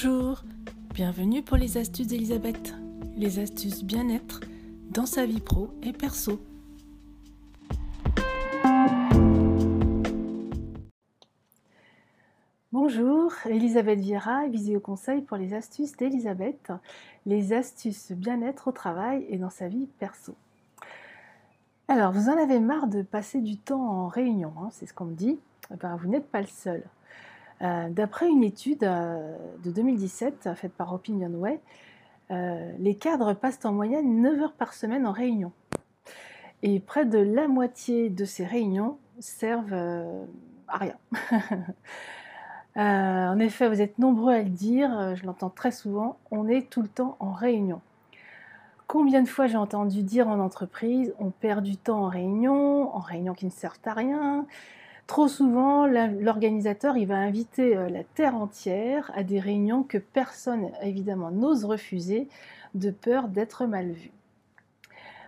Bonjour, bienvenue pour les astuces d'Elisabeth, les astuces bien-être dans sa vie pro et perso. Bonjour, Elisabeth Vieira, Visio Conseil pour les astuces d'Elisabeth, les astuces bien-être au travail et dans sa vie perso. Alors, vous en avez marre de passer du temps en réunion, hein, c'est ce qu'on me dit. Eh ben, vous n'êtes pas le seul. Euh, d'après une étude euh, de 2017 faite par OpinionWay, euh, les cadres passent en moyenne 9 heures par semaine en réunion. Et près de la moitié de ces réunions servent à rien. en effet, vous êtes nombreux à le dire, je l'entends très souvent, on est tout le temps en réunion. Combien de fois j'ai entendu dire en entreprise, on perd du temps en réunion, en réunion qui ne servent à rien, Trop souvent, l'organisateur va inviter euh, la terre entière à des réunions que personne évidemment n'ose refuser de peur d'être mal vu.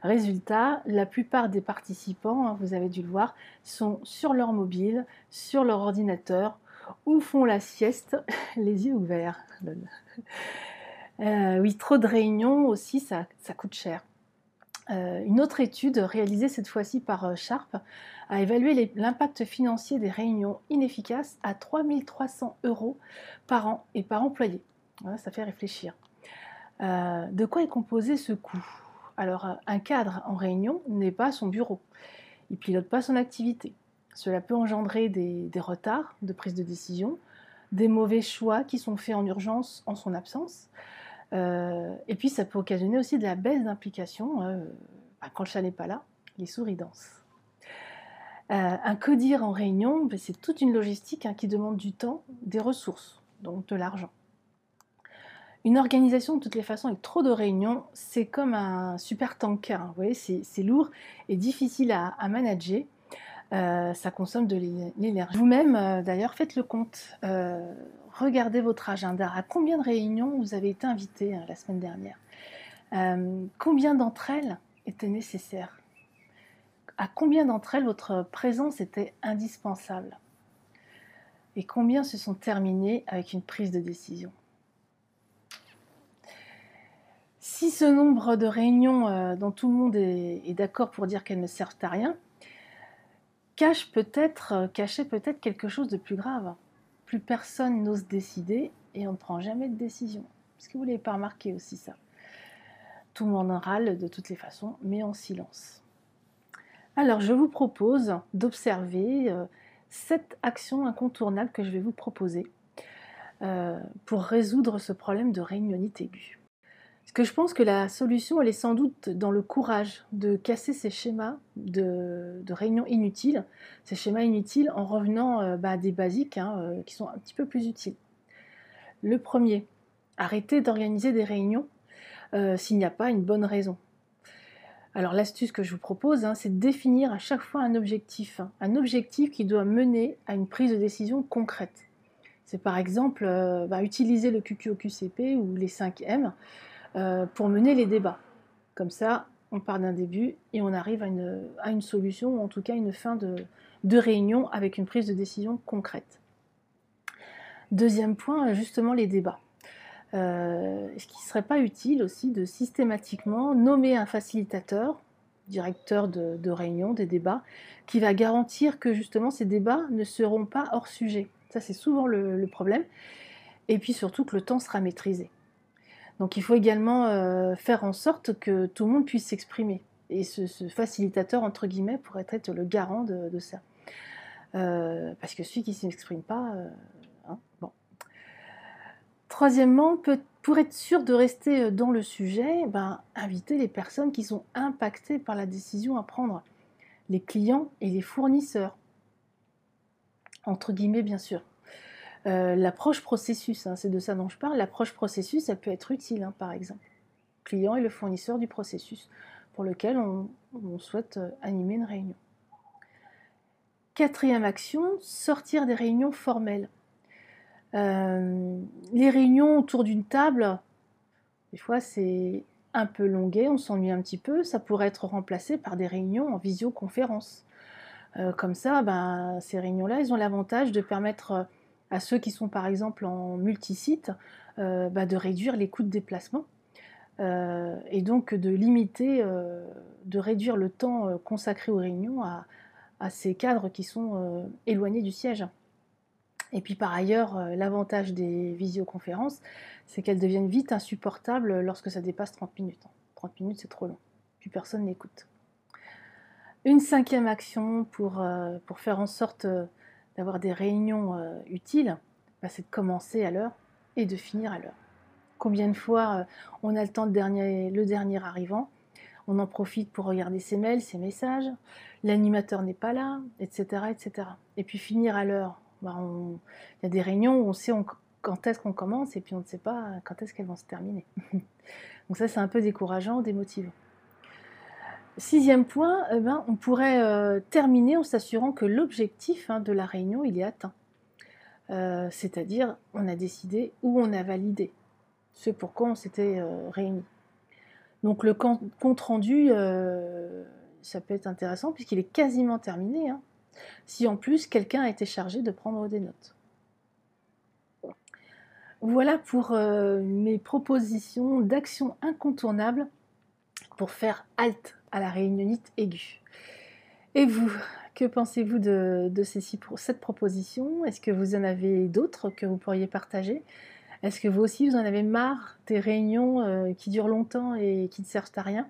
Résultat, la plupart des participants, hein, vous avez dû le voir, sont sur leur mobile, sur leur ordinateur ou font la sieste les yeux ouverts. Euh, oui, trop de réunions aussi, ça, coûte cher. Euh, une autre étude réalisée cette fois-ci par Sharp a évalué l'impact financier des réunions inefficaces à 3300 euros par an et par employé. ça fait réfléchir. Euh, de quoi est composé ce coût? Alors, un cadre en réunion n'est pas son bureau. Il pilote pas son activité. Cela peut engendrer des, retards de prise de décision, des mauvais choix qui sont faits en urgence en son absence. Euh, et puis, ça peut occasionner aussi de la baisse d'implication. Euh, bah, quand le chat n'est pas là, les souris dansent. Euh, un codir en réunion, ben, c'est toute une logistique hein, qui demande du temps, des ressources, donc de l'argent. Une organisation, de toutes les façons, avec trop de réunions, c'est comme un super tanker. Hein. vous voyez, c'est lourd et difficile à, manager. Euh, ça consomme de l'énergie. Vous-même, euh, d'ailleurs, faites le compte. regardez votre agenda. À combien de réunions vous avez été invité hein, la semaine dernière? Combien d'entre elles étaient nécessaires? À combien d'entre elles votre présence était indispensable? Et combien se sont terminées avec une prise de décision? Si ce nombre de réunions euh, dont tout le monde est, d'accord pour dire qu'elles ne servent à rien, cache peut-être, euh, cachait peut-être quelque chose de plus grave. Plus personne n'ose décider et on ne prend jamais de décision. Est-ce que vous l'avez pas remarqué aussi ça? Tout le monde en râle de toutes les façons, mais en silence. Alors, je vous propose d'observer euh, cette action incontournable que je vais vous proposer euh, pour résoudre ce problème de réunionnite aiguë. Parce que je pense que la solution, elle est sans doute dans le courage de casser ces schémas de, réunion inutiles, ces schémas inutiles en revenant euh, bah, à des basiques hein, qui sont un petit peu plus utiles. Le premier, arrêter d'organiser des réunions s'il n'y a pas une bonne raison. Alors l'astuce que je vous propose, hein, c'est de définir à chaque fois un objectif, hein. un objectif qui doit mener à une prise de décision concrète. C'est par exemple euh, bah, utiliser le QQOQCP ou les 5 M euh, pour mener les débats. Comme ça, on part d'un début et on arrive à une, solution, ou en tout cas une fin de, de réunion avec une prise de décision concrète. Deuxième point, justement les débats. Euh, est-ce qu'il ne serait pas utile aussi de systématiquement nommer un facilitateur, directeur de, réunion, des débats, qui va garantir que justement ces débats ne seront pas hors sujet? Ça, c'est souvent le, problème. Et puis surtout que le temps sera maîtrisé. Donc il faut également euh, faire en sorte que tout le monde puisse s'exprimer. Et ce, facilitateur, entre guillemets, pourrait être le garant de, ça. Euh, parce que celui qui ne s'exprime pas, hein, bon, Troisièmement, pour être sûr de rester euh, dans le sujet, ben, inviter les personnes qui sont impactées par la décision à prendre, les clients et les fournisseurs, entre guillemets bien sûr. Euh, l'approche processus, hein, c'est de ça dont je parle, l'approche processus, elle peut être utile hein, par exemple. Le client et le fournisseur du processus pour lequel on souhaite euh, animer une réunion. Quatrième action, sortir des réunions formelles. Euh, les réunions autour d'une table, des fois c'est un peu longué, on s'ennuie un petit peu, ça pourrait être remplacé par des réunions en visioconférence. Comme ça, ben, ces réunions-là, ils ont l'avantage de permettre à ceux qui sont par exemple en multisite bah, de réduire les coûts de déplacement et donc de limiter, de réduire le temps consacré aux réunions à, à ces cadres qui sont éloignés du siège. Et puis par ailleurs, l'avantage des visioconférences, c'est qu'elles deviennent vite insupportables lorsque ça dépasse 30 minutes. 30 minutes, c'est trop long. Plus personne n'écoute. Une cinquième action pour, pour faire en sorte d'avoir des réunions utiles, bah, c'est de commencer à l'heure et de finir à l'heure. Combien de fois on a le temps de dernier, le dernier arrivant on en profite pour regarder ses mails, ses messages, l'animateur n'est pas là, etc., etc. Et puis finir à l'heure. Bah, il y a des réunions où on sait quand est-ce qu'on commence et puis on ne sait pas quand est-ce qu'elles vont se terminer. Donc ça c'est un peu décourageant, démotivant. Sixième point, eh ben, on pourrait euh, terminer en s'assurant que l'objectif hein, de la réunion il est atteint. Euh, c'est-à-dire on a décidé ou on a validé ce pourquoi on s'était euh, réunis. Donc le compte rendu, ça peut être intéressant puisqu'il est quasiment terminé. Hein, si en plus quelqu'un a été chargé de prendre des notes. Voilà pour mes propositions d'actions incontournables pour faire halte à la réunionite aiguë. Et vous, que pensez-vous de, cette proposition Est-ce que vous en avez d'autres que vous pourriez partager? Est-ce que vous aussi, vous en avez marre des réunions euh, qui durent longtemps et qui ne servent à rien?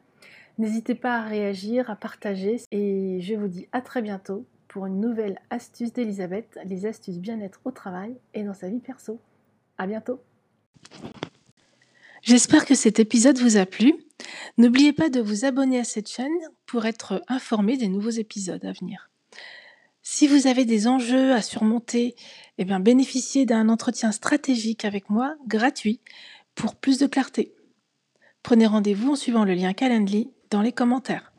N'hésitez pas à réagir, à partager et je vous dis à très bientôt pour une nouvelle astuce d'Elisabeth, les astuces bien-être au travail et dans sa vie perso. À bientôt J'espère que cet épisode vous a plu. N'oubliez pas de vous abonner à cette chaîne pour être informé des nouveaux épisodes à venir. Si vous avez des enjeux à surmonter, eh bien bénéficiez d'un entretien stratégique avec moi gratuit pour plus de clarté. Prenez rendez-vous en suivant le lien Calendly dans les commentaires.